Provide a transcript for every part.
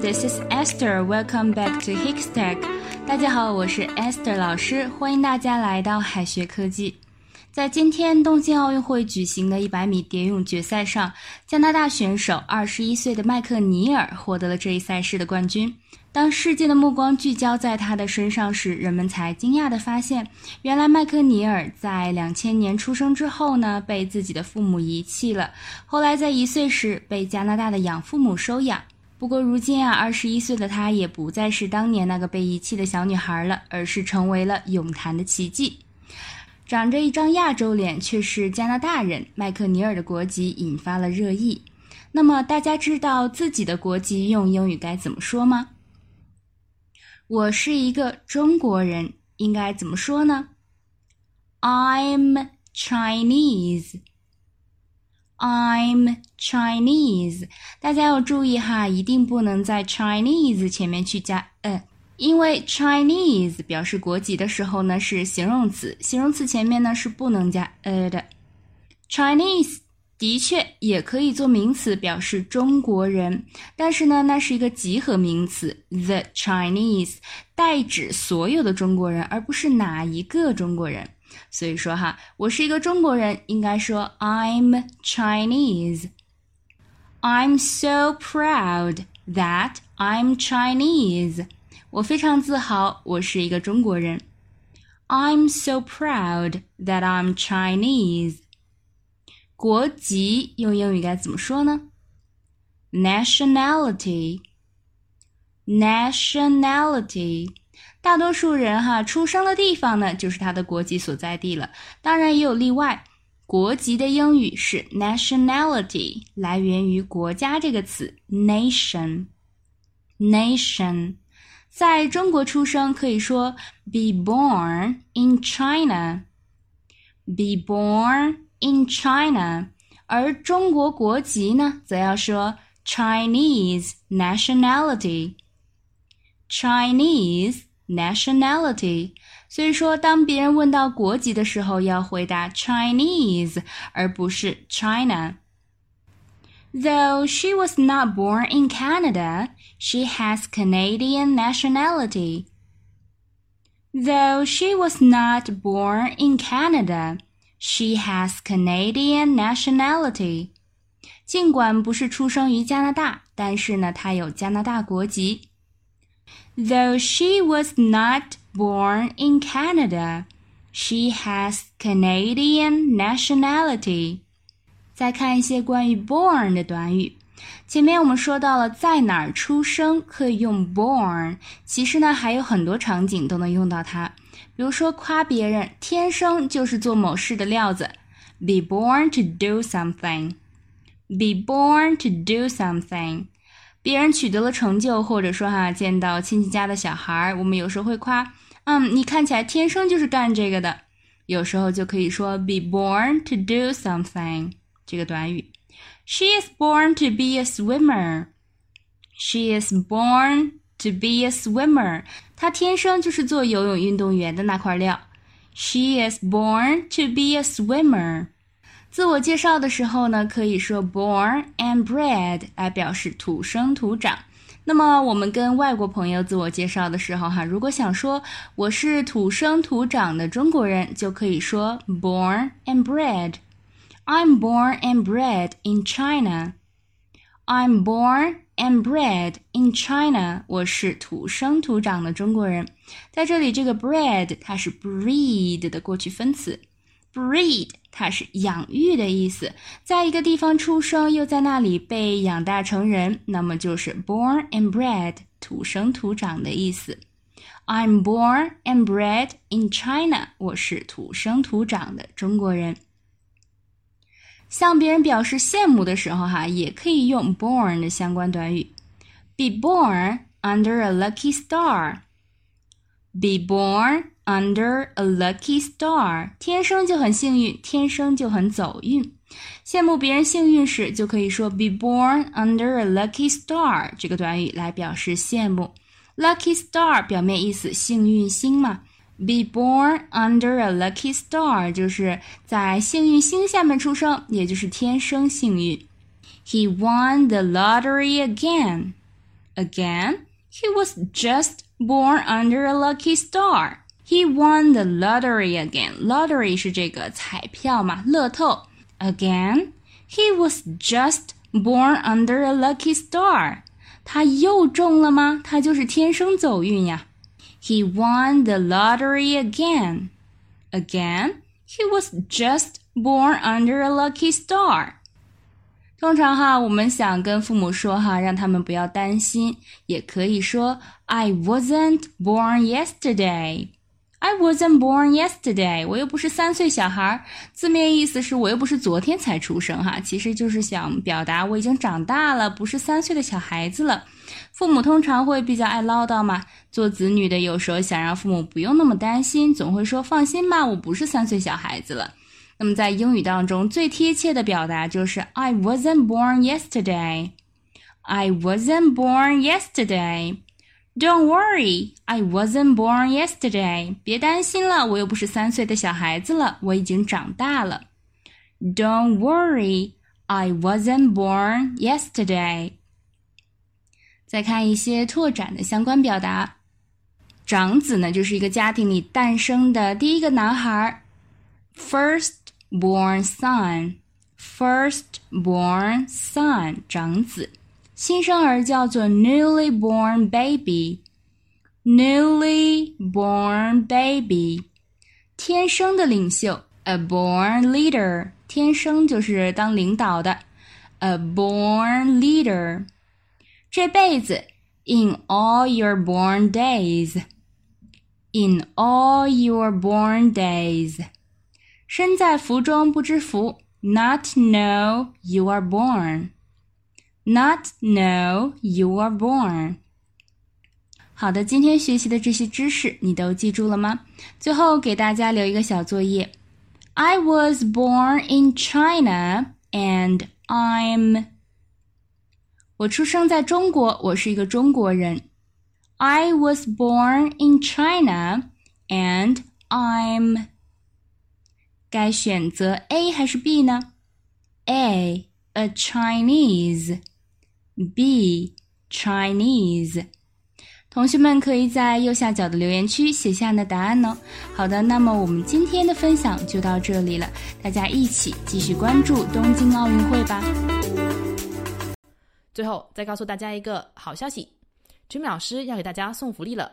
this is Esther. Welcome back to Hickstack. 大家好，我是 Esther 老师，欢迎大家来到海学科技。在今天东京奥运会举行的100米蝶泳决赛上，加拿大选手21岁的麦克尼尔获得了这一赛事的冠军。当世界的目光聚焦在他的身上时，人们才惊讶地发现，原来麦克尼尔在2000年出生之后呢，被自己的父母遗弃了。后来在一岁时被加拿大的养父母收养。不过如今啊，21岁的她也不再是当年那个被遗弃的小女孩了，而是成为了泳坛的奇迹。长着一张亚洲脸却是加拿大人，麦克尼尔的国籍引发了热议。那么，大家知道自己的国籍用英语该怎么说吗？我是一个中国人，应该怎么说呢？I'm Chinese. I'm Chinese. 大家要注意哈，一定不能在 Chinese 前面去加 n。因为 Chinese 表示国籍的时候呢是形容词，形容词前面呢是不能加 a 的。Chinese 的确也可以做名词表示中国人，但是呢那是一个集合名词，the Chinese 代指所有的中国人，而不是哪一个中国人。所以说哈，我是一个中国人，应该说 I'm Chinese。I'm so proud that I'm Chinese。我非常自豪，我是一个中国人。I'm so proud that I'm Chinese。国籍用英语该怎么说呢？Nationality。Nationality。 大多数人哈出生的地方呢，就是他的国籍所在地了。当然也有例外。国籍的英语是 nationality，来源于国家这个词 nation。Nation。在中国出生可以说 be born in China，be born in China，而中国国籍呢，则要说 Chinese nationality，Chinese nationality。所以说，当别人问到国籍的时候，要回答 Chinese，而不是 China。Though she was not born in Canada, she has Canadian nationality. Though she was not born in Canada, she has Canadian nationality. 尽管不是出生于加拿大，但是呢，她有加拿大国籍。 Though she was not born in Canada, she has Canadian nationality. 再看一些关于 born 的短语，前面我们说到了在哪儿出生可以用 born，其实呢还有很多场景都能用到它。比如说夸别人天生就是做某事的料子，be born to do something，be born to do something。 别人取得了成就，或者说哈见到亲戚家的小孩儿，我们有时候会夸，嗯，你看起来天生就是干这个的。有时候就可以说 be born to do something。这个短语，She is born to be a swimmer. She is born to be a swimmer. 她天生就是做游泳运动员的那块料。She is born to be a swimmer. 自我介绍的时候呢，可以说 born and bred 来表示土生土长。那么我们跟外国朋友自我介绍的时候，哈，如果想说我是土生土长的中国人，就可以说 born and bred。I'm born and bred in China. I'm born and bred in China. 我是土生土长的中国人。在这里，这个 bred 它是 breed 的过去分词，breed 它是养育的意思。在一个地方出生，又在那里被养大成人，那么就是 born and bred 土生土长的意思。I'm born and bred in China. 我是土生土长的中国人。向别人表示羡慕的时候，哈，也可以用 born 的相关短语，be born under a lucky star。be born under a lucky star，天生就很幸运，天生就很走运。羡慕别人幸运时，就可以说 be born under a lucky star 这个短语来表示羡慕。lucky star 表面意思幸运星嘛。Be born under a lucky star，就是在幸运星下面出生，也就是天生幸运。He won the lottery again. Again, he was just born under a lucky star. He won the lottery again. Lottery 是这个彩票嘛，乐透。Again, he was just born under a lucky star. 他又中了吗？他就是天生走运呀。He won the lottery again. Again, he was just born under a lucky star. 通常哈，我们想跟父母说哈，让他们不要担心，也可以说 I wasn't born yesterday. I wasn't born yesterday. 我又不是三岁小孩儿，字面意思是我又不是昨天才出生哈，其实就是想表达我已经长大了，不是三岁的小孩子了。父母通常会比较爱唠叨嘛，做子女的有时候想让父母不用那么担心，总会说放心吧，我不是三岁小孩子了。那么在英语当中，最贴切的表达就是 I wasn't born yesterday. I wasn't born yesterday. Don't worry, I wasn't born yesterday. 别担心了，我又不是三岁的小孩子了，我已经长大了。Don't worry, I wasn't born yesterday. 再看一些拓展的相关表达，长子呢就是一个家庭里诞生的第一个男孩，first born son, first born son，长子，新生儿叫做 newly born baby, newly born baby，天生的领袖 a born leader，天生就是当领导的 a born leader，这辈子 in all your born days, in all your born days。 身在福中不知福，not know you are born，not know you are born。好的，今天学习的这些知识你都记住了吗？最后给大家留一个小作业：I was born in China and I'm。我出生在中国，我是一个中国人。I was born in China and I'm。 该选择 A 还是 B 呢？A a Chinese, B Chinese。同学们可以在右下角的留言区写下你的答案哦。好的，那么我们今天的分享就到这里了，大家一起继续关注东京奥运会吧。最后再告诉大家一个好消息，Jimmy 老师要给大家送福利了。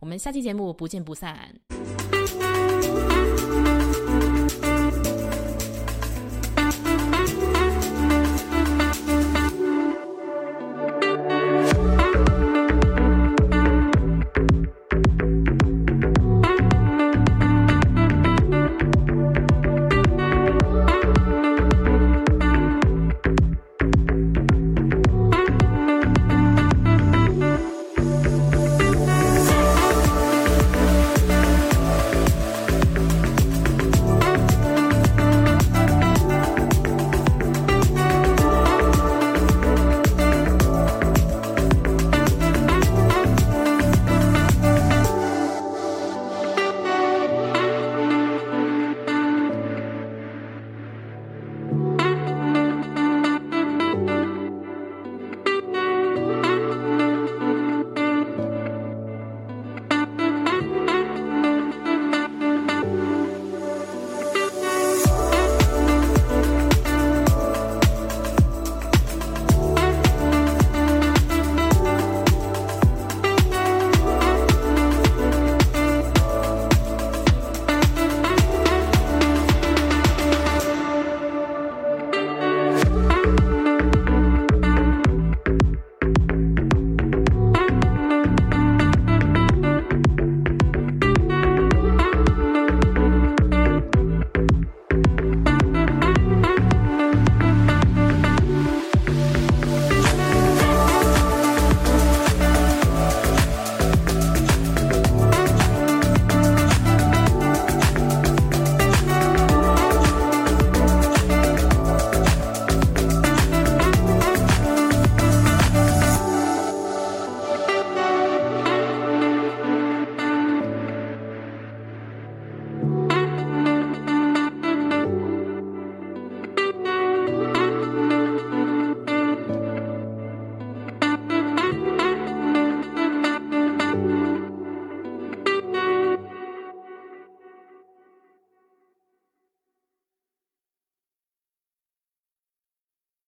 我们下期节目不见不散。